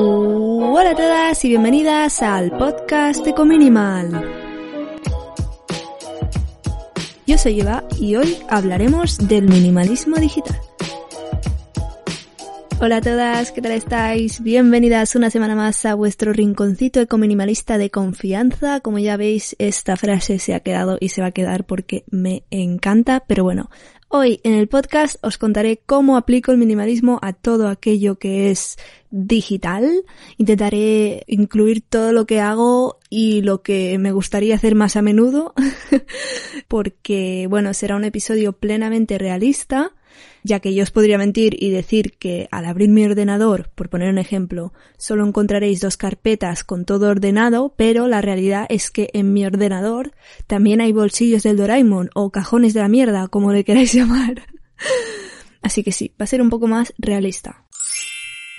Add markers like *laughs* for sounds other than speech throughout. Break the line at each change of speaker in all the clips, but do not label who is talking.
Hola a todas y bienvenidas al podcast de Cominimal. Yo soy Eva y hoy hablaremos del minimalismo digital. Hola a todas, ¿qué tal estáis? Bienvenidas una semana más a vuestro rinconcito ecominimalista de confianza. Como ya veis, esta frase se ha quedado y se va a quedar porque me encanta, pero bueno, Hoy en el podcast os contaré cómo aplico el minimalismo a todo aquello que es digital. Intentaré incluir todo lo que hago y lo que me gustaría hacer más a menudo, *laughs* porque bueno, será un episodio plenamente realista ya que yo os podría mentir y decir que al abrir mi ordenador, por poner un ejemplo, solo encontraréis dos carpetas con todo ordenado, pero la realidad es que en mi ordenador también hay bolsillos del Doraemon o cajones de la mierda, como le queráis *laughs* llamar. Así que sí, va a ser un poco más realista.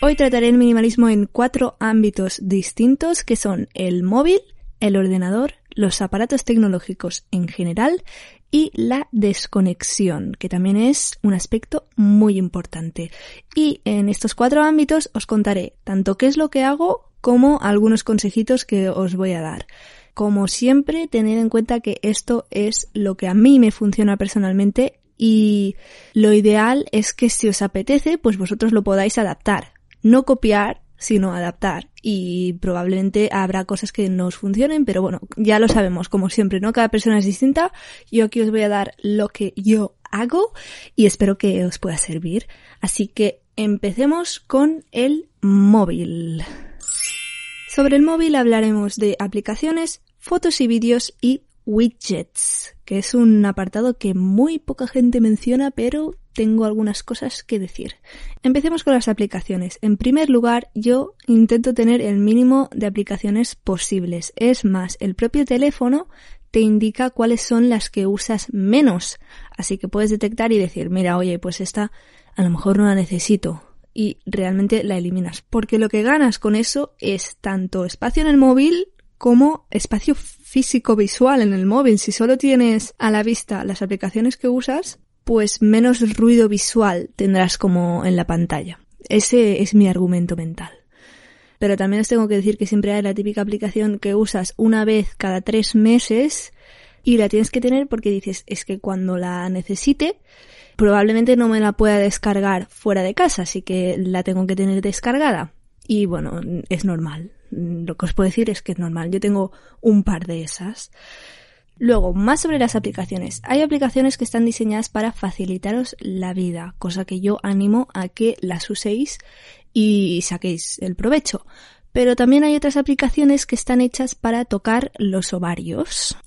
Hoy trataré el minimalismo en cuatro ámbitos distintos que son el móvil, el ordenador, los aparatos tecnológicos en general y la desconexión, que también es un aspecto muy importante. Y en estos cuatro ámbitos os contaré tanto qué es lo que hago como algunos consejitos que os voy a dar. Como siempre, tened en cuenta que esto es lo que a mí me funciona personalmente y lo ideal es que si os apetece, pues vosotros lo podáis adaptar. No copiar, sino adaptar. Y probablemente habrá cosas que no os funcionen, pero bueno, ya lo sabemos, como siempre, ¿no? Cada persona es distinta. Yo aquí os voy a dar lo que yo hago y espero que os pueda servir. Así que empecemos con el móvil. Sobre el móvil hablaremos de aplicaciones, fotos y vídeos y widgets, que es un apartado que muy poca gente menciona, pero tengo algunas cosas que decir. Empecemos con las aplicaciones. En primer lugar, yo intento tener el mínimo de aplicaciones posibles. Es más, el propio teléfono te indica cuáles son las que usas menos. Así que puedes detectar y decir, mira, oye, pues esta a lo mejor no la necesito. Y realmente la eliminas. Porque lo que ganas con eso es tanto espacio en el móvil como espacio físico visual en el móvil. Si solo tienes a la vista las aplicaciones que usas, pues menos ruido visual tendrás como en la pantalla. Ese es mi argumento mental. Pero también os tengo que decir que siempre hay la típica aplicación que usas una vez cada tres meses y la tienes que tener porque dices, es que cuando la necesite, probablemente no me la pueda descargar fuera de casa, así que la tengo que tener descargada. Y bueno, es normal. Lo que os puedo decir es que es normal. Yo tengo un par de esas. Luego, más sobre las aplicaciones. Hay aplicaciones que están diseñadas para facilitaros la vida, cosa que yo animo a que las uséis y saquéis el provecho. Pero también hay otras aplicaciones que están hechas para tocar los ovarios.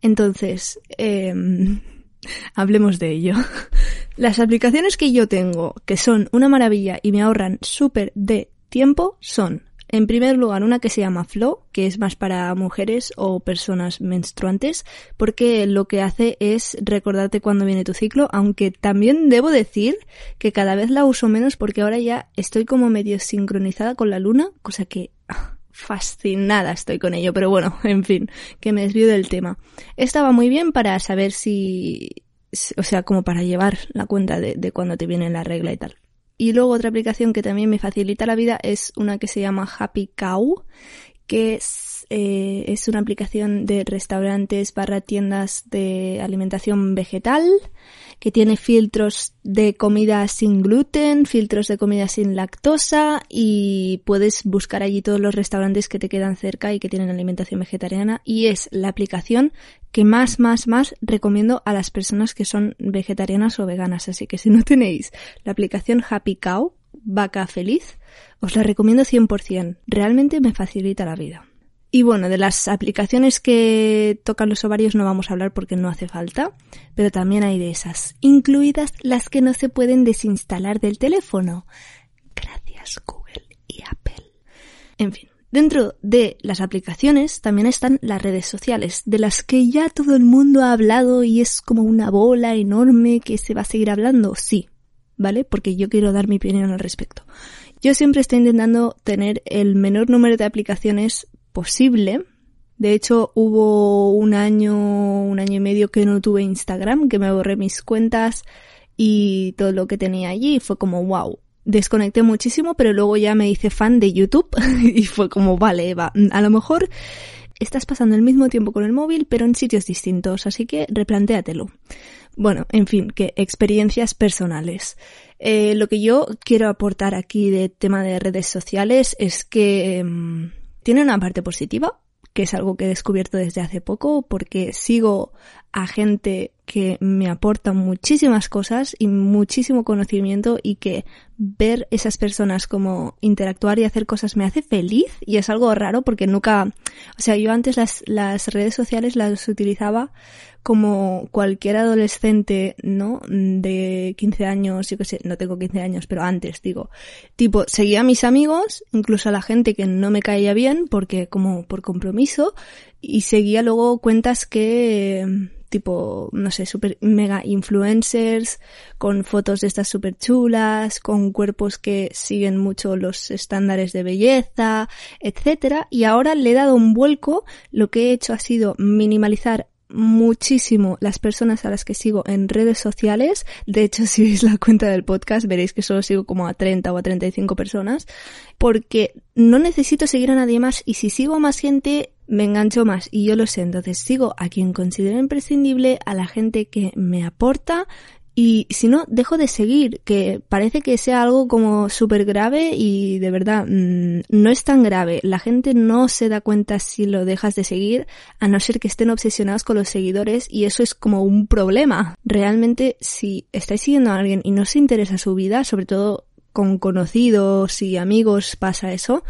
Entonces, em, *laughs* hablemos de ello. *laughs* Las aplicaciones que yo tengo, que son una maravilla y me ahorran súper de tiempo, son en primer lugar, una que se llama Flow, que es más para mujeres o personas menstruantes, porque lo que hace es recordarte cuando viene tu ciclo, aunque también debo decir que cada vez la uso menos porque ahora ya estoy como medio sincronizada con la luna, cosa que ah, fascinada estoy con ello, pero bueno, en fin, que me desvío del tema. Esta va muy bien para saber si, o sea, como para llevar la cuenta de, de cuando te viene la regla y tal. Y luego otra aplicación que también me facilita la vida es una que se llama Happy Cow, que es, eh, es una aplicación de restaurantes barra tiendas de alimentación vegetal que tiene filtros de comida sin gluten, filtros de comida sin lactosa y puedes buscar allí todos los restaurantes que te quedan cerca y que tienen alimentación vegetariana y es la aplicación que más, más, más recomiendo a las personas que son vegetarianas o veganas. Así que si no tenéis la aplicación Happy Cow, vaca feliz, os la recomiendo 100%. Realmente me facilita la vida. Y bueno, de las aplicaciones que tocan los ovarios no vamos a hablar porque no hace falta, pero también hay de esas, incluidas las que no se pueden desinstalar del teléfono. Gracias Google y Apple. En fin, dentro de las aplicaciones también están las redes sociales, de las que ya todo el mundo ha hablado y es como una bola enorme que se va a seguir hablando, sí, ¿vale? Porque yo quiero dar mi opinión al respecto. Yo siempre estoy intentando tener el menor número de aplicaciones posible. De hecho, hubo un año, un año y medio que no tuve Instagram, que me borré mis cuentas y todo lo que tenía allí. Fue como, wow. Desconecté muchísimo, pero luego ya me hice fan de YouTube *laughs* y fue como, vale, Eva, a lo mejor estás pasando el mismo tiempo con el móvil, pero en sitios distintos, así que replantéatelo. Bueno, en fin, que experiencias personales. Eh, lo que yo quiero aportar aquí de tema de redes sociales es que em, tiene una parte positiva, que es algo que he descubierto desde hace poco, porque sigo a gente que me aporta muchísimas cosas y muchísimo conocimiento y que ver esas personas como interactuar y hacer cosas me hace feliz y es algo raro porque nunca, o sea, yo antes las, las redes sociales las utilizaba como cualquier adolescente, ¿no? De 15 años, yo que sé, no tengo 15 años, pero antes, digo. Tipo, seguía a mis amigos, incluso a la gente que no me caía bien, porque como por compromiso, y seguía luego cuentas que, tipo, no sé, super mega influencers, con fotos de estas super chulas, con cuerpos que siguen mucho los estándares de belleza, etcétera. Y ahora le he dado un vuelco, lo que he hecho ha sido minimalizar muchísimo las personas a las que sigo en redes sociales. De hecho, *laughs* si veis la cuenta del podcast, veréis que solo sigo como a 30 o a 35 personas, porque no necesito seguir a nadie más y si sigo a más gente, me engancho más y yo lo sé. Entonces sigo a quien considero imprescindible, a la gente que me aporta y si no, dejo de seguir, que parece que sea algo como súper grave y de verdad mm, no es tan grave. La gente no se da cuenta si lo dejas de seguir, a no ser que estén obsesionados con los seguidores y eso es como un problema. Realmente, si estáis siguiendo a alguien y no se interesa su vida, sobre todo con conocidos y amigos pasa eso,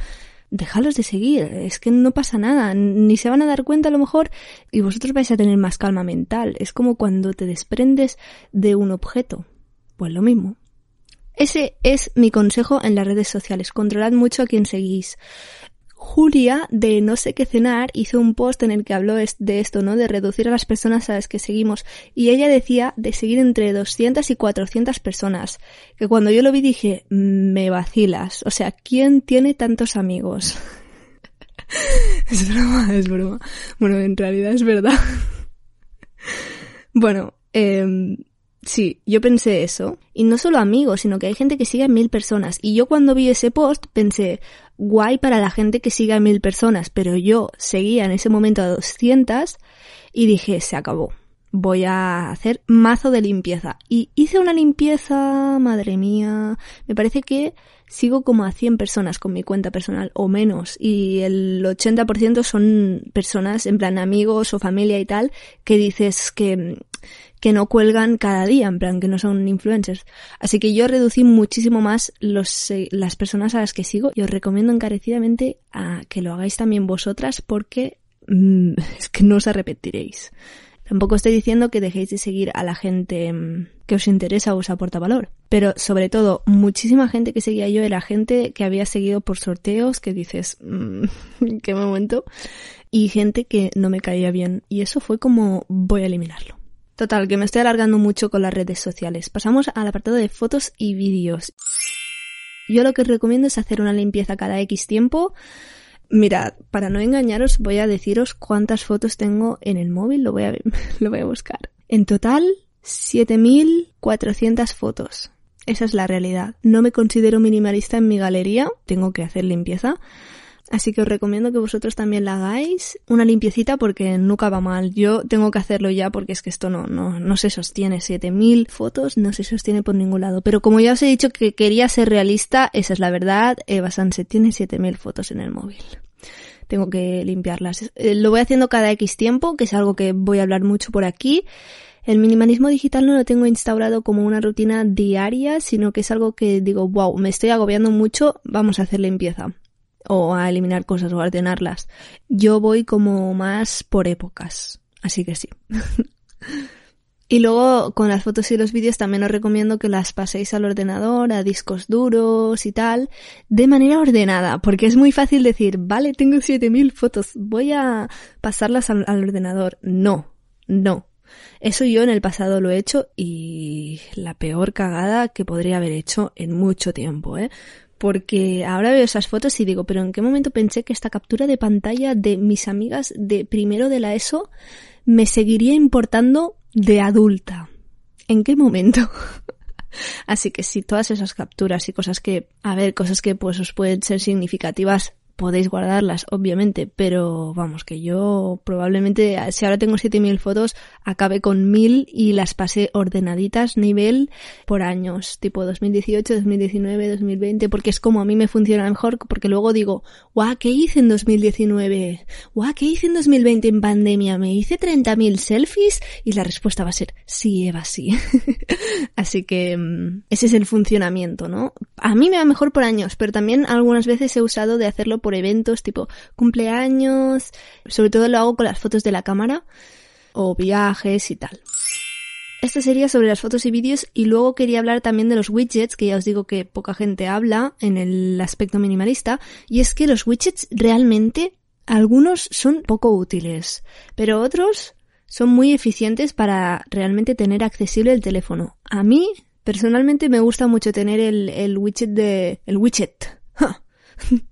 déjalos de seguir, es que no pasa nada, ni se van a dar cuenta a lo mejor y vosotros vais a tener más calma mental. Es como cuando te desprendes de un objeto. Pues lo mismo. Ese es mi consejo en las redes sociales. Controlad mucho a quien seguís. Julia de No sé qué cenar hizo un post en el que habló de esto, ¿no? De reducir a las personas a las que seguimos. Y ella decía de seguir entre 200 y 400 personas. Que cuando yo lo vi dije, me vacilas. O sea, ¿quién tiene tantos amigos? *laughs* es broma, es broma. Bueno, en realidad es verdad. *laughs* bueno, eh, Sí, yo pensé eso. Y no solo amigos, sino que hay gente que sigue a mil personas. Y yo cuando vi ese post pensé, guay para la gente que sigue a mil personas, pero yo seguía en ese momento a 200 y dije, se acabó. Voy a hacer mazo de limpieza. Y hice una limpieza, madre mía. Me parece que sigo como a 100 personas con mi cuenta personal o menos. Y el 80% son personas, en plan amigos o familia y tal, que dices que, que no cuelgan cada día, en plan que no son influencers. Así que yo reducí muchísimo más los, eh, las personas a las que sigo y os recomiendo encarecidamente a que lo hagáis también vosotras porque mm, *laughs* es que no os arrepentiréis. Tampoco estoy diciendo que dejéis de seguir a la gente mm, que os interesa o os aporta valor. Pero sobre todo, muchísima gente que seguía yo era gente que había seguido por sorteos que dices, mmm, *laughs* qué momento. Y gente que no me caía bien. Y eso fue como voy a eliminarlo. Total, que me estoy alargando mucho con las redes sociales. Pasamos al apartado de fotos y vídeos. Yo lo que recomiendo es hacer una limpieza cada X tiempo. Mirad, para no engañaros voy a deciros cuántas fotos tengo en el móvil, lo voy a, *laughs* lo voy a buscar. En total, 7400 fotos. Esa es la realidad. No me considero minimalista en mi galería, tengo que hacer limpieza, Así que os recomiendo que vosotros también la hagáis. Una limpiecita porque nunca va mal. Yo tengo que hacerlo ya porque es que esto no, no, no se sostiene. 7000 fotos no se sostiene por ningún lado. Pero como ya os he dicho que quería ser realista, esa es la verdad. Eva Sanse tiene 7000 fotos en el móvil tengo que limpiarlas. Eh, lo voy haciendo cada X tiempo, que es algo que voy a hablar mucho por aquí. El minimalismo digital no lo tengo instaurado como una rutina diaria, sino que es algo que digo, wow, me estoy agobiando mucho, vamos a hacer limpieza o a eliminar cosas o a ordenarlas. Yo voy como más por épocas, así que sí. *laughs* Y luego con las fotos y los vídeos también os recomiendo que las paséis al ordenador, a discos duros y tal, de manera ordenada, porque es muy fácil decir, vale, tengo 7000 fotos, voy a pasarlas al, al, ordenador. No, no. Eso yo en el pasado lo he hecho y la peor cagada que podría haber hecho en mucho tiempo, ¿eh? Porque ahora veo esas fotos y digo, pero ¿en qué momento pensé que esta captura de pantalla de mis amigas de primero de la ESO me seguiría importando de adulta. ¿En qué momento? *laughs* Así que sí, todas esas capturas y cosas que, a ver, cosas que pues os pueden ser significativas podéis guardarlas, obviamente, pero vamos, que yo probablemente, si ahora tengo 7000 fotos, acabe con 1000 y las pasé ordenaditas nivel por años, tipo 2018, 2019, 2020, porque es como a mí me funciona mejor, porque luego digo, guau, ¿qué hice en 2019? Guau, ¿qué hice en 2020 en pandemia? ¿Me hice 30.000 selfies? Y la respuesta va a ser, sí, Eva, sí. *laughs* Así que mm, ese es el funcionamiento, ¿no? A mí me va mejor por años, pero también algunas veces he usado de hacerlo por eventos tipo cumpleaños, sobre todo lo hago con las fotos de la cámara o viajes y tal. Esto sería sobre las fotos y vídeos y luego quería hablar también de los widgets, que ya os digo que poca gente habla en el aspecto minimalista, y es que los widgets realmente algunos son poco útiles, pero otros son muy eficientes para realmente tener accesible el teléfono. A mí, personalmente, me gusta mucho tener el, widget de... el widget. *laughs*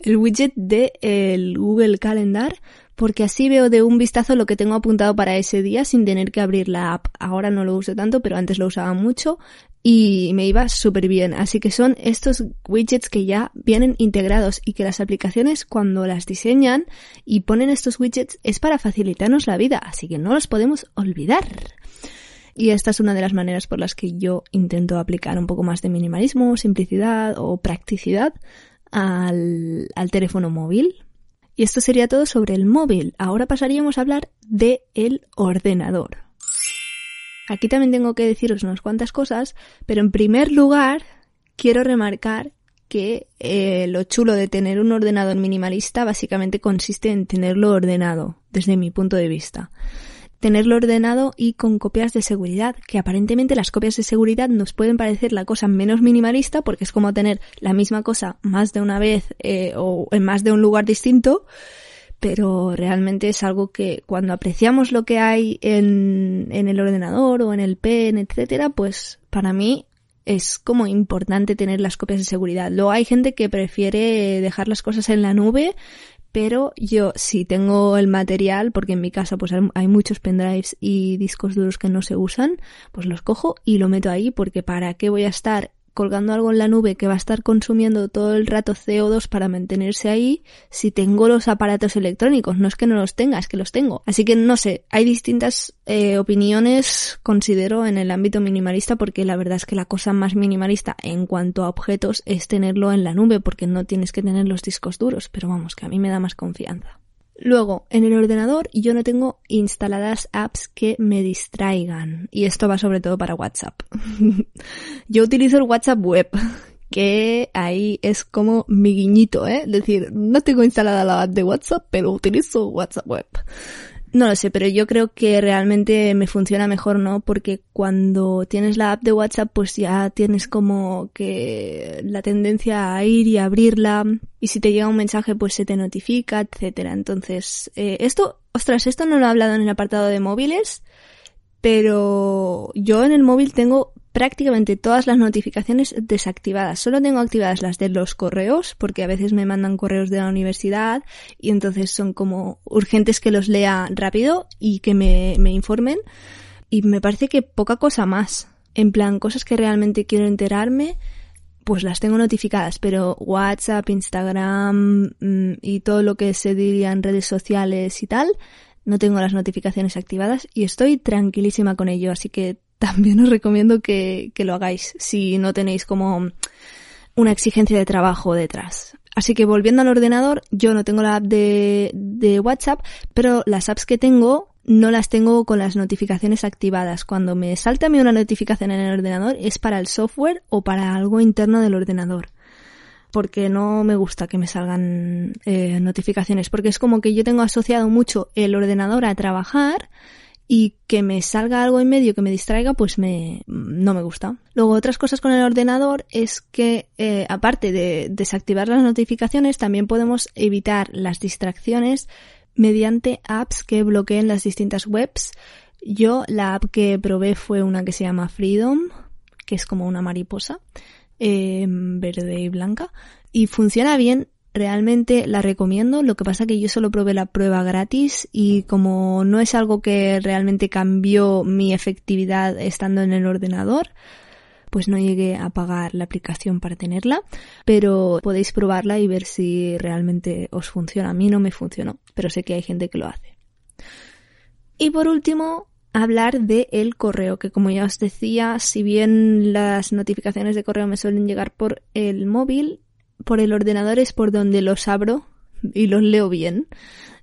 el widget de el Google Calendar porque así veo de un vistazo lo que tengo apuntado para ese día sin tener que abrir la app. Ahora no lo uso tanto, pero antes lo usaba mucho y me iba súper bien. Así que son estos widgets que ya vienen integrados y que las aplicaciones cuando las diseñan y ponen estos widgets es para facilitarnos la vida, así que no los podemos olvidar. Y esta es una de las maneras por las que yo intento aplicar un poco más de minimalismo, simplicidad o practicidad al, al teléfono móvil. Y esto sería todo sobre el móvil. Ahora pasaríamos a hablar de el ordenador. Aquí también tengo que deciros unas cuantas cosas, pero en primer lugar quiero remarcar que eh, lo chulo de tener un ordenador minimalista básicamente consiste en tenerlo ordenado, desde mi punto de vista tenerlo ordenado y con copias de seguridad, que aparentemente las copias de seguridad nos pueden parecer la cosa menos minimalista porque es como tener la misma cosa más de una vez eh, o en más de un lugar distinto, pero realmente es algo que cuando apreciamos lo que hay en, el ordenador o en el pen, etcétera, pues para mí es como importante tener las copias de seguridad. Luego hay gente que prefiere dejar las cosas en la nube pero yo si tengo el material, porque en mi casa pues hay muchos pendrives y discos duros que no se usan, pues los cojo y lo meto ahí porque para qué voy a estar colgando algo en la nube que va a estar consumiendo todo el rato CO2 para mantenerse ahí si tengo los aparatos electrónicos. No es que no los tenga, es que los tengo. Así que no sé, hay distintas eh, opiniones, considero, en el ámbito minimalista porque la verdad es que la cosa más minimalista en cuanto a objetos es tenerlo en la nube porque no tienes que tener los discos duros, pero vamos, que a mí me da más confianza. Luego, en el ordenador yo no tengo instaladas apps que me distraigan. Y esto va sobre todo para WhatsApp. *laughs* yo utilizo el WhatsApp web, que ahí es como mi guiñito, ¿eh? Es decir, no tengo instalada la app de WhatsApp, pero utilizo WhatsApp web. No lo sé, pero yo creo que realmente me funciona mejor, ¿no? Porque cuando tienes la app de WhatsApp, pues ya tienes como que la tendencia a ir y abrirla. Y si te llega un mensaje, pues se te notifica, etcétera. Entonces, eh, esto, ostras, esto no lo he hablado en el apartado de móviles, pero yo en el móvil tengo prácticamente todas las notificaciones desactivadas. Solo tengo activadas las de los correos, porque a veces me mandan correos de la universidad y entonces son como urgentes que los lea rápido y que me, me informen. Y me parece que poca cosa más. En plan, cosas que realmente quiero enterarme, pues las tengo notificadas, pero WhatsApp, Instagram mm, y todo lo que se diría en redes sociales y tal, no tengo las notificaciones activadas y estoy tranquilísima con ello, así que también os recomiendo que, que lo hagáis si no tenéis como una exigencia de trabajo detrás. Así que volviendo al ordenador, yo no tengo la app de, de, WhatsApp, pero las apps que tengo no las tengo con las notificaciones activadas. Cuando me salta a mí una notificación en el ordenador es para el software o para algo interno del ordenador. porque no me gusta que me salgan eh, notificaciones, porque es como que yo tengo asociado mucho el ordenador a trabajar y que me salga algo en medio que me distraiga, pues me, no me gusta. Luego, otras cosas con el ordenador es que, eh, aparte de desactivar las notificaciones, también podemos evitar las distracciones mediante apps que bloqueen las distintas webs. Yo, la app que probé fue una que se llama Freedom, que es como una mariposa, eh, verde y blanca, y funciona bien realmente la recomiendo. Lo que pasa que yo solo probé la prueba gratis y como no es algo que realmente cambió mi efectividad estando en el ordenador, pues no llegué a pagar la aplicación para tenerla, pero podéis probarla y ver si realmente os funciona. A mí no me funcionó, pero sé que hay gente que lo hace. Y por último, hablar de el correo, que como ya os decía, si bien las notificaciones de correo me suelen llegar por el móvil, por el ordenador es por donde los abro y los leo bien.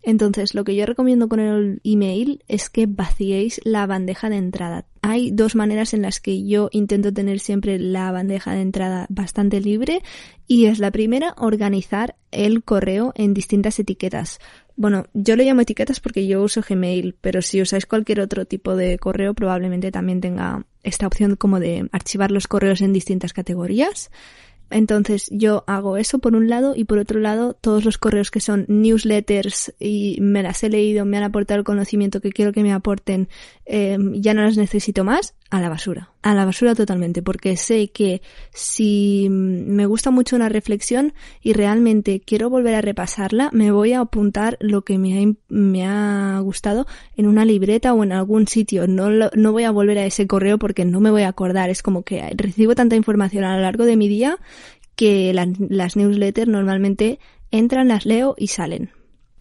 Entonces, lo que yo recomiendo con el email es que vaciéis la bandeja de entrada. Hay dos maneras en las que yo intento tener siempre la bandeja de entrada bastante libre y es la primera, organizar el correo en distintas etiquetas. Bueno, yo lo llamo etiquetas porque yo uso Gmail, pero si usáis cualquier otro tipo de correo probablemente también tenga esta opción como de archivar los correos en distintas categorías. Entonces yo hago eso por un lado y por otro lado todos los correos que son newsletters y me las he leído, me han aportado el conocimiento que quiero que me aporten, eh, ya no las necesito más, a la basura. A la basura totalmente, porque sé que si me gusta mucho una reflexión y realmente quiero volver a repasarla, me voy a apuntar lo que me ha, me ha gustado en una libreta o en algún sitio. No, no voy a volver a ese correo porque no me voy a acordar. Es como que recibo tanta información a lo largo de mi día que las newsletters normalmente entran, las leo y salen.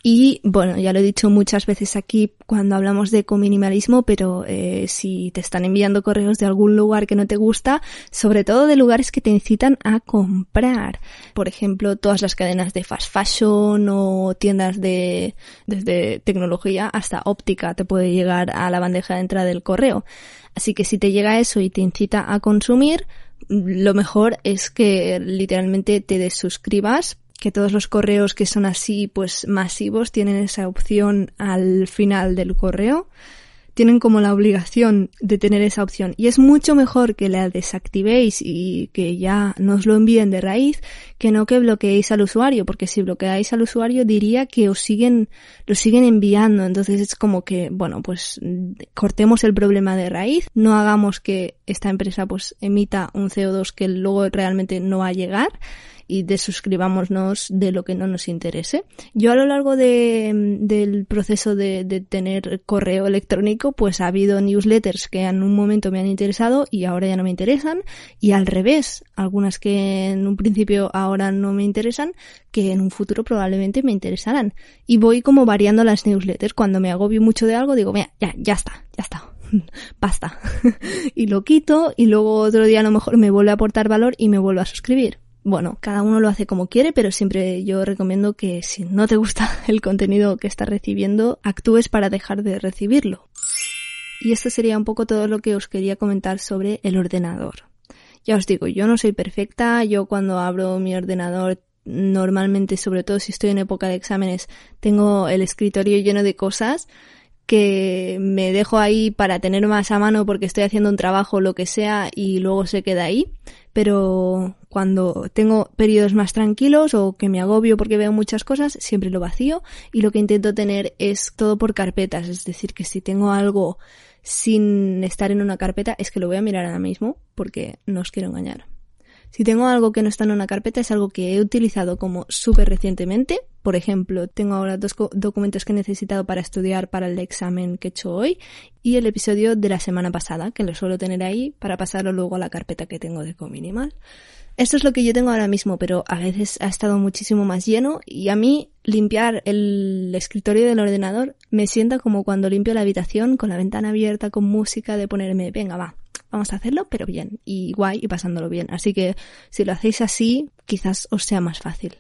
Y bueno, ya lo he dicho muchas veces aquí cuando hablamos de cominimalismo, pero eh, si te están enviando correos de algún lugar que no te gusta, sobre todo de lugares que te incitan a comprar. Por ejemplo, todas las cadenas de fast fashion o tiendas de desde tecnología hasta óptica te puede llegar a la bandeja de entrada del correo. Así que si te llega eso y te incita a consumir, lo mejor es que literalmente te desuscribas que todos los correos que son así, pues masivos, tienen esa opción al final del correo. Tienen como la obligación de tener esa opción. Y es mucho mejor que la desactivéis y que ya nos lo envíen de raíz que no que bloqueéis al usuario, porque si bloqueáis al usuario diría que os siguen, lo siguen enviando. Entonces es como que, bueno, pues cortemos el problema de raíz, no hagamos que esta empresa pues emita un CO2 que luego realmente no va a llegar y desuscribámonos de lo que no nos interese. Yo a lo largo de, del proceso de, de, tener correo electrónico, pues ha habido newsletters que en un momento me han interesado y ahora ya no me interesan, y al revés, algunas que en un principio ahora no me interesan, que en un futuro probablemente me interesarán. Y voy como variando las newsletters. Cuando me agobio mucho de algo, digo, mira, ya, ya está, ya está. *laughs* Basta. *laughs* y lo quito y luego otro día a lo mejor me vuelve a aportar valor y me vuelvo a suscribir. Bueno, cada uno lo hace como quiere, pero siempre yo recomiendo que si no te gusta *laughs* el contenido que estás recibiendo, actúes para dejar de recibirlo. Y esto sería un poco todo lo que os quería comentar sobre el ordenador. Ya os digo, yo no soy perfecta, yo cuando abro mi ordenador normalmente, sobre todo si estoy en época de exámenes, tengo el escritorio lleno de cosas que me dejo ahí para tener más a mano porque estoy haciendo un trabajo o lo que sea y luego se queda ahí. Pero cuando tengo periodos más tranquilos o que me agobio porque veo muchas cosas, siempre lo vacío y lo que intento tener es todo por carpetas. Es decir, que si tengo algo sin estar en una carpeta es que lo voy a mirar ahora mismo porque no os quiero engañar. Si tengo algo que no está en una carpeta es algo que he utilizado como súper recientemente. Por ejemplo, tengo ahora dos documentos que he necesitado para estudiar para el examen que he hecho hoy y el episodio de la semana pasada, que lo suelo tener ahí para pasarlo luego a la carpeta que tengo de Cominimal. Esto es lo que yo tengo ahora mismo, pero a veces ha estado muchísimo más lleno y a mí limpiar el escritorio del ordenador me sienta como cuando limpio la habitación con la ventana abierta, con música, de ponerme, venga, va, vamos a hacerlo, pero bien, y guay, y pasándolo bien. Así que si lo hacéis así, quizás os sea más fácil.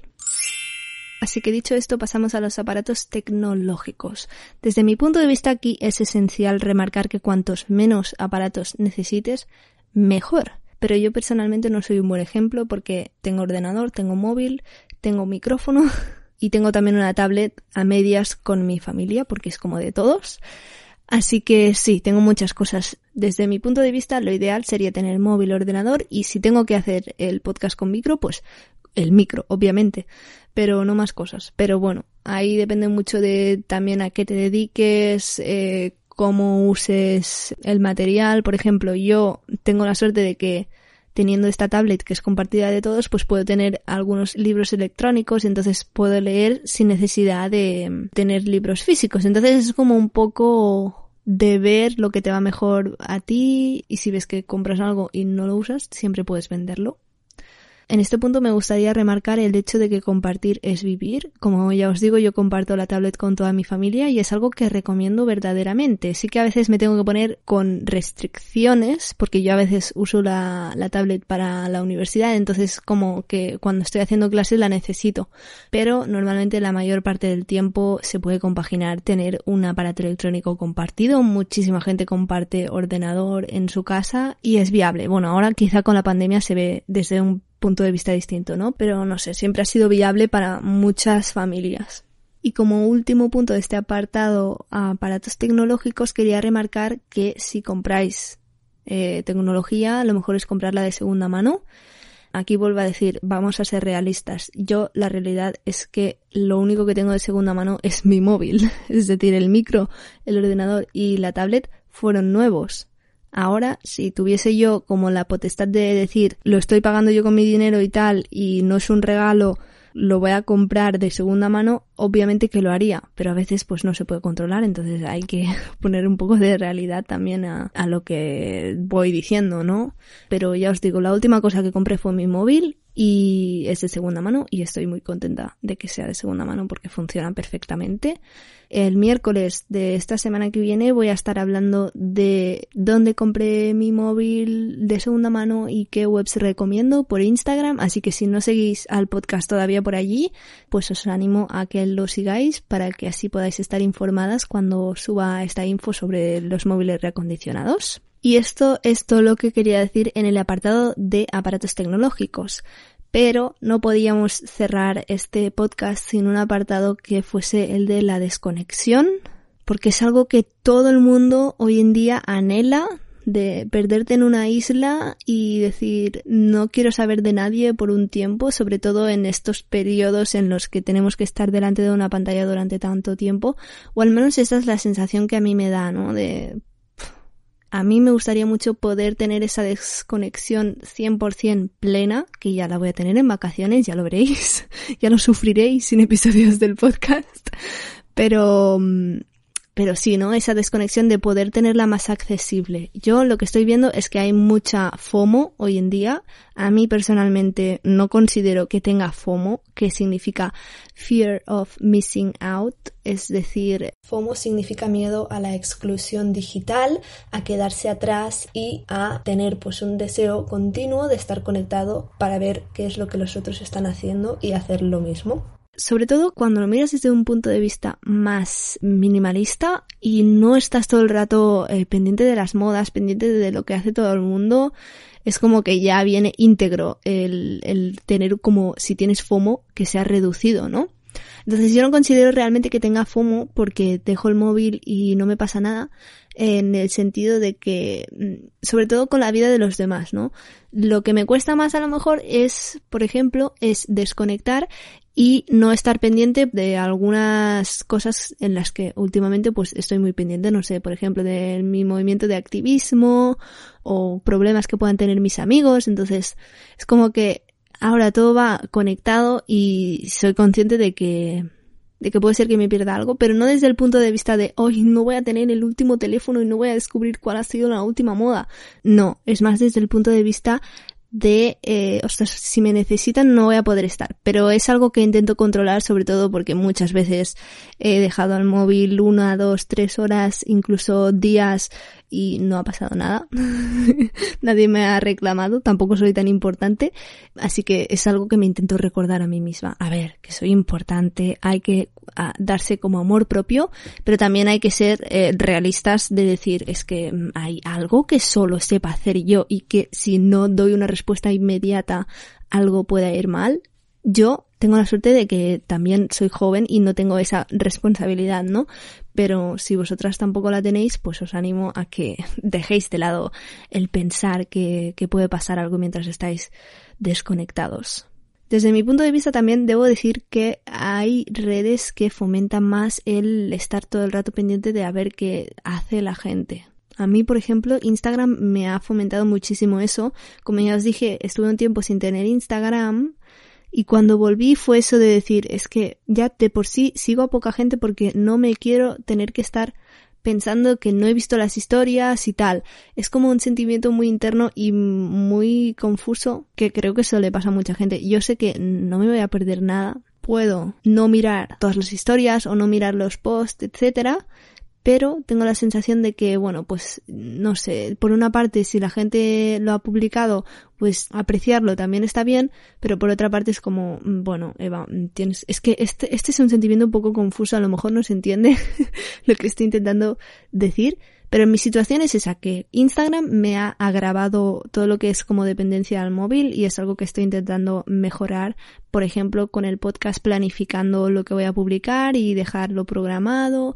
Así que dicho esto, pasamos a los aparatos tecnológicos. Desde mi punto de vista aquí es esencial remarcar que cuantos menos aparatos necesites, mejor. pero yo personalmente no soy un buen ejemplo porque tengo ordenador, tengo móvil, tengo micrófono *laughs* y tengo también una tablet a medias con mi familia porque es como de todos. Así que sí, tengo muchas cosas. Desde mi punto de vista, lo ideal sería tener móvil, ordenador y si tengo que hacer el podcast con micro, pues el micro, obviamente, pero no más cosas. Pero bueno, ahí depende mucho de también a qué te dediques, eh, cómo uses el material. Por ejemplo, yo tengo la suerte de que teniendo esta tablet que es compartida de todos, pues puedo tener algunos libros electrónicos y entonces puedo leer sin necesidad de tener libros físicos. Entonces es como un poco de ver lo que te va mejor a ti y si ves que compras algo y no lo usas, siempre puedes venderlo. En este punto me gustaría remarcar el hecho de que compartir es vivir. Como ya os digo, yo comparto la tablet con toda mi familia y es algo que recomiendo verdaderamente. Sí que a veces me tengo que poner con restricciones porque yo a veces uso la, la tablet para la universidad, entonces como que cuando estoy haciendo clases la necesito. Pero normalmente la mayor parte del tiempo se puede compaginar tener un aparato electrónico compartido. Muchísima gente comparte ordenador en su casa y es viable. Bueno, ahora quizá con la pandemia se ve desde un punto de vista distinto, ¿no? Pero no sé, siempre ha sido viable para muchas familias. Y como último punto de este apartado aparatos tecnológicos, quería remarcar que si compráis eh, tecnología, lo mejor es comprarla de segunda mano. Aquí vuelvo a decir, vamos a ser realistas. Yo la realidad es que lo único que tengo de segunda mano es mi móvil. *laughs* Es decir, el micro, el ordenador y la tablet fueron nuevos. Ahora, si tuviese yo como la potestad de decir, lo estoy pagando yo con mi dinero y tal, y no es un regalo, lo voy a comprar de segunda mano, obviamente que lo haría, pero a veces pues no se puede controlar, entonces hay que *laughs* poner un poco de realidad también a, a lo que voy diciendo, ¿no? Pero ya os digo, la última cosa que compré fue mi móvil y es de segunda mano y estoy muy contenta de que sea de segunda mano porque funcionan perfectamente. El miércoles de esta semana que viene voy a estar hablando de dónde compré mi móvil de segunda mano y qué webs recomiendo por Instagram, así que si no seguís al podcast todavía por allí, pues os animo a que lo sigáis para que así podáis estar informadas cuando suba esta info sobre los móviles reacondicionados. Y esto es todo lo que quería decir en el apartado de aparatos tecnológicos. Pero no podíamos cerrar este podcast sin un apartado que fuese el de la desconexión, porque es algo que todo el mundo hoy en día anhela de perderte en una isla y decir no quiero saber de nadie por un tiempo, sobre todo en estos periodos en los que tenemos que estar delante de una pantalla durante tanto tiempo, o al menos esa es la sensación que a mí me da, ¿no? De a mí me gustaría mucho poder tener esa desconexión 100% plena, que ya la voy a tener en vacaciones, ya lo veréis, *laughs* ya lo sufriréis sin episodios del podcast, pero mm, pero sí, ¿no? Esa desconexión de poder tenerla más accesible. Yo lo que estoy viendo es que hay mucha FOMO hoy en día. A mí personalmente no considero que tenga FOMO, que significa Fear of Missing Out. Es decir, FOMO significa miedo a la exclusión digital, a quedarse atrás y a tener pues un deseo continuo de estar conectado para ver qué es lo que los otros están haciendo y hacer lo mismo sobre todo cuando lo miras desde un punto de vista más minimalista y no estás todo el rato eh, pendiente de las modas, pendiente de lo que hace todo el mundo, es como que ya viene íntegro el, el tener como si tienes FOMO que sea reducido, ¿no? Entonces yo no considero realmente que tenga FOMO porque dejo el móvil y no me pasa nada en el sentido de que, mm, sobre todo con la vida de los demás, ¿no? Lo que me cuesta más a lo mejor es, por ejemplo, es desconectar y no estar pendiente de algunas cosas en las que últimamente pues estoy muy pendiente, no sé, por ejemplo, de mi movimiento de activismo o problemas que puedan tener mis amigos, entonces es como que ahora todo va conectado y soy consciente de que de que puede ser que me pierda algo, pero no desde el punto de vista de hoy no voy a tener el último teléfono y no voy a descubrir cuál ha sido la última moda. No, es más desde el punto de vista de, eh, ostras, si me necesitan no voy a poder estar. Pero es algo que intento controlar sobre todo porque muchas veces he dejado el móvil una, dos, tres horas, incluso días y no ha pasado nada. *laughs* Nadie me ha reclamado, tampoco soy tan importante, así que es algo que me intento recordar a mí misma. A ver, que soy importante, hay que darse como amor propio, pero también hay que ser eh, realistas de decir, es que mm, hay algo que solo sepa hacer yo y que si no doy una respuesta inmediata algo pueda ir mal. Yo tengo la suerte de que también soy joven y no tengo esa responsabilidad, ¿no? Pero si vosotras tampoco la tenéis, pues os animo a que *laughs* dejéis de lado el pensar que, que puede pasar algo mientras estáis desconectados. Desde mi punto de vista también debo decir que hay redes que fomentan más el estar todo el rato pendiente de a ver qué hace la gente. A mí, por ejemplo, Instagram me ha fomentado muchísimo eso. Como ya os dije, estuve un tiempo sin tener Instagram y cuando volví fue eso de decir, es que ya de por sí sigo a poca gente porque no me quiero tener que estar pensando que no he visto las historias y tal. Es como un sentimiento muy interno y muy confuso que creo que eso le pasa a mucha gente. Yo sé que no me voy a perder nada. Puedo no mirar todas las historias o no mirar los posts, etcétera, pero tengo la sensación de que, bueno, pues no sé, por una parte si la gente lo ha publicado, pues apreciarlo también está bien, pero por otra parte es como, mm, bueno, Eva, mm, tienes, es que este, este es un sentimiento un poco confuso, a lo mejor no se entiende *laughs* lo que estoy intentando decir, pero en mi situación es esa, que Instagram me ha agravado todo lo que es como dependencia al móvil y es algo que estoy intentando mejorar, por ejemplo, con el podcast planificando lo que voy a publicar y dejarlo programado,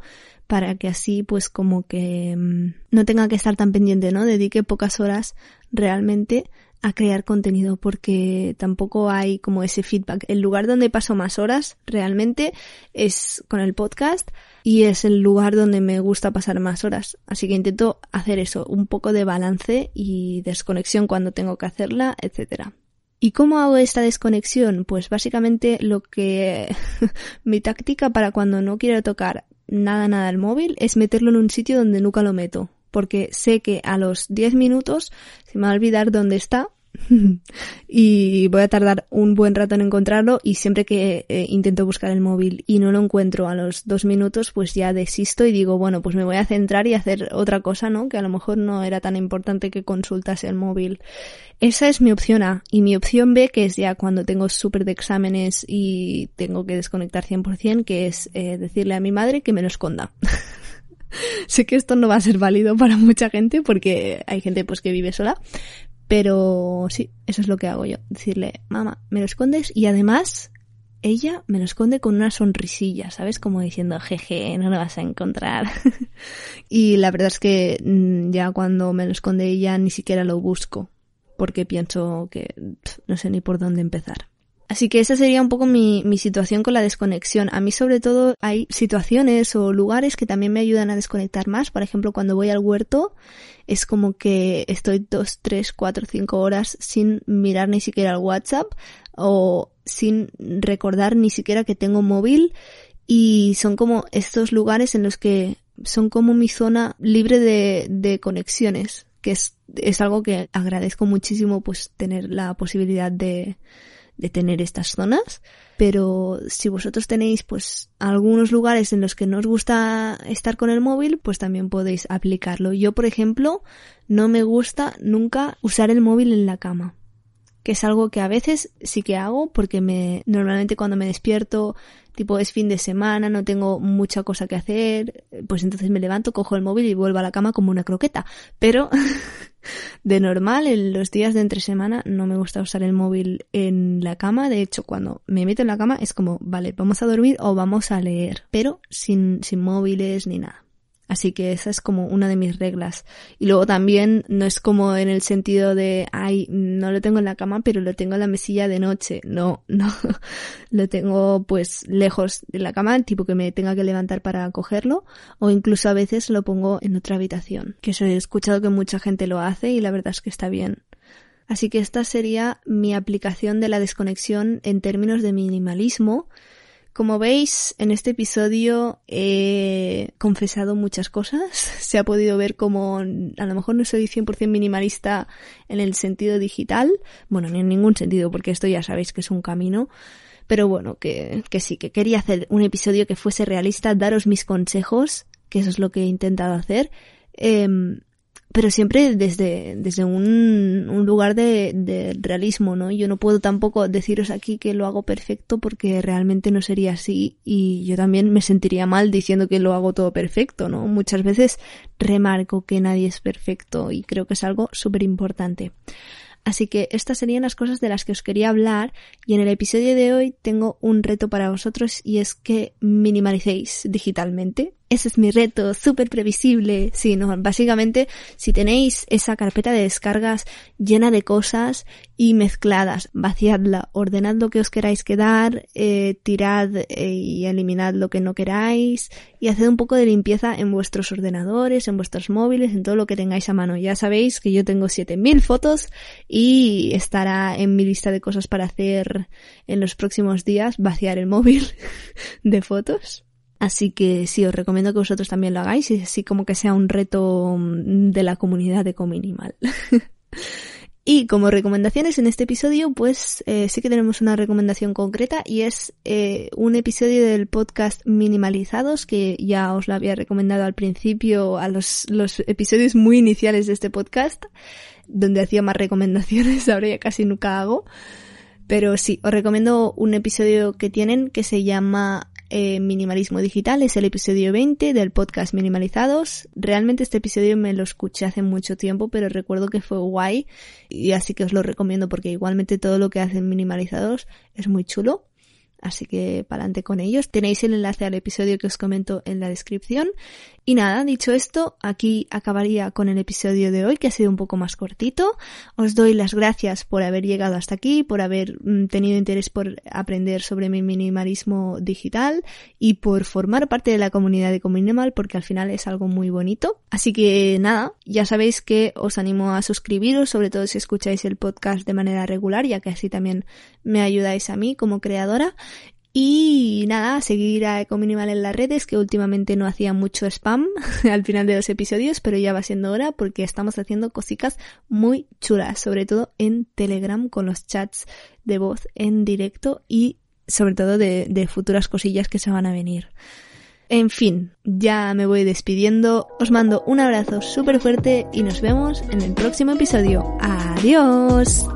para que así pues como que mm, no tenga que estar tan pendiente, ¿no? Dedique pocas horas realmente a crear contenido porque tampoco hay como ese feedback. El lugar donde paso más horas realmente es con el podcast y es el lugar donde me gusta pasar más horas. Así que intento hacer eso, un poco de balance y desconexión cuando tengo que hacerla, etcétera. ¿Y cómo hago esta desconexión? Pues básicamente lo que *laughs* mi táctica para cuando no quiero tocar nada, nada el móvil es meterlo en un sitio donde nunca lo meto. Porque sé que a los 10 minutos se me va a olvidar dónde está *laughs* y voy a tardar un buen rato en encontrarlo y siempre que eh, intento buscar el móvil y no lo encuentro a los dos minutos pues ya desisto y digo bueno pues me voy a centrar y hacer otra cosa no que a lo mejor no era tan importante que consultase el móvil esa es mi opción A y mi opción B que es ya cuando tengo súper de exámenes y tengo que desconectar 100% que es eh, decirle a mi madre que me lo esconda. *laughs* Sé que esto no va a ser válido para mucha gente porque hay gente pues que vive sola, pero sí, eso es lo que hago yo. Decirle, mamá, me lo escondes y además ella me lo esconde con una sonrisilla, ¿sabes? Como diciendo, jeje, no lo vas a encontrar. *laughs* y la verdad es que mm, ya cuando me lo esconde ella ni siquiera lo busco, porque pienso que no sé ni por dónde empezar. Así que esa sería un poco mi, mi, situación con la desconexión. A mí sobre todo hay situaciones o lugares que también me ayudan a desconectar más. Por ejemplo, cuando voy al huerto es como que estoy dos, tres, cuatro, cinco horas sin mirar ni siquiera el WhatsApp o sin recordar ni siquiera que tengo móvil y son como estos lugares en los que son como mi zona libre de, de conexiones, que es, es algo que agradezco muchísimo pues tener la posibilidad de, de tener estas zonas, pero si vosotros tenéis pues algunos lugares en los que no os gusta estar con el móvil, pues también podéis aplicarlo. Yo, por ejemplo, no me gusta nunca usar el móvil en la cama que es algo que a veces sí que hago porque me normalmente cuando me despierto tipo es fin de semana, no tengo mucha cosa que hacer, pues entonces me levanto, cojo el móvil y vuelvo a la cama como una croqueta. Pero *laughs* de normal, en los días de entre semana no me gusta usar el móvil en la cama. De hecho, cuando me meto en la cama es como, vale, vamos a dormir o vamos a leer, pero sin, sin móviles ni nada. Así que esa es como una de mis reglas. Y luego también no es como en el sentido de, ay, no lo tengo en la cama, pero lo tengo en la mesilla de noche. No, *laughs* no. lo tengo pues lejos de la cama, tipo que me tenga que levantar para cogerlo. O incluso a veces lo pongo en otra habitación. Que eso he escuchado que mucha gente lo hace y la verdad es que está bien. Así que esta sería mi aplicación de la desconexión en términos de minimalismo como veis, en este episodio he confesado muchas cosas. *laughs* Se ha podido ver como a lo mejor no soy 100% minimalista en el sentido digital. Bueno, ni en ningún sentido, porque esto ya sabéis que es un camino. Pero bueno, que, que sí, que quería hacer un episodio que fuese realista, daros mis consejos, que eso es lo que he intentado hacer. Eh, pero siempre desde, desde un, un lugar de, de, realismo, ¿no? Yo no puedo tampoco deciros aquí que lo hago perfecto porque realmente no sería así y yo también me sentiría mal diciendo que lo hago todo perfecto, ¿no? Muchas veces remarco que nadie es perfecto y creo que es algo súper importante. Así que estas serían las cosas de las que os quería hablar y en el episodio de hoy tengo un reto para vosotros y es que minimalicéis digitalmente ese es mi reto, súper previsible. Sí, no, básicamente, si tenéis esa carpeta de descargas llena de cosas y mezcladas, vaciadla, ordenad lo que os queráis quedar, eh, tirad eh, y eliminad lo que no queráis y haced un poco de limpieza en vuestros ordenadores, en vuestros móviles, en todo lo que tengáis a mano. Ya sabéis que yo tengo 7000 fotos y estará en mi lista de cosas para hacer en los próximos días, vaciar el móvil *laughs* de fotos. Así que sí, os recomiendo que vosotros también lo hagáis y así como que sea un reto mm, de la comunidad de Cominimal. *laughs* y como recomendaciones en este episodio, pues eh, sí que tenemos una recomendación concreta y es eh, un episodio del podcast Minimalizados que ya os lo había recomendado al principio a los, los episodios muy iniciales de este podcast, donde hacía más recomendaciones, *laughs* ahora ya casi nunca hago. Pero sí, os recomiendo un episodio que tienen que se llama eh, minimalismo Digital, es el episodio 20 del podcast Minimalizados. Realmente este episodio me lo escuché hace mucho tiempo, pero recuerdo que fue guay y así que os lo recomiendo porque igualmente todo lo que hacen Minimalizados es muy chulo. Así que para adelante con ellos. Tenéis el enlace al episodio que os comento en la descripción. Y nada, dicho esto, aquí acabaría con el episodio de hoy, que ha sido un poco más cortito. Os doy las gracias por haber llegado hasta aquí, por haber mm, tenido interés por aprender sobre mi minimalismo digital y por formar parte de la comunidad de Cominimal, porque al final es algo muy bonito. Así que nada, ya sabéis que os animo a suscribiros, sobre todo si escucháis el podcast de manera regular, ya que así también me ayudáis a mí como creadora. Y nada, seguir a Ecominimal en las redes, que últimamente no hacía mucho spam *laughs* al final de los episodios, pero ya va siendo hora porque estamos haciendo cositas muy chulas, sobre todo en Telegram con los chats de voz en directo y sobre todo de, de futuras cosillas que se van a venir. En fin, ya me voy despidiendo, os mando un abrazo súper fuerte y nos vemos en el próximo episodio. Adiós.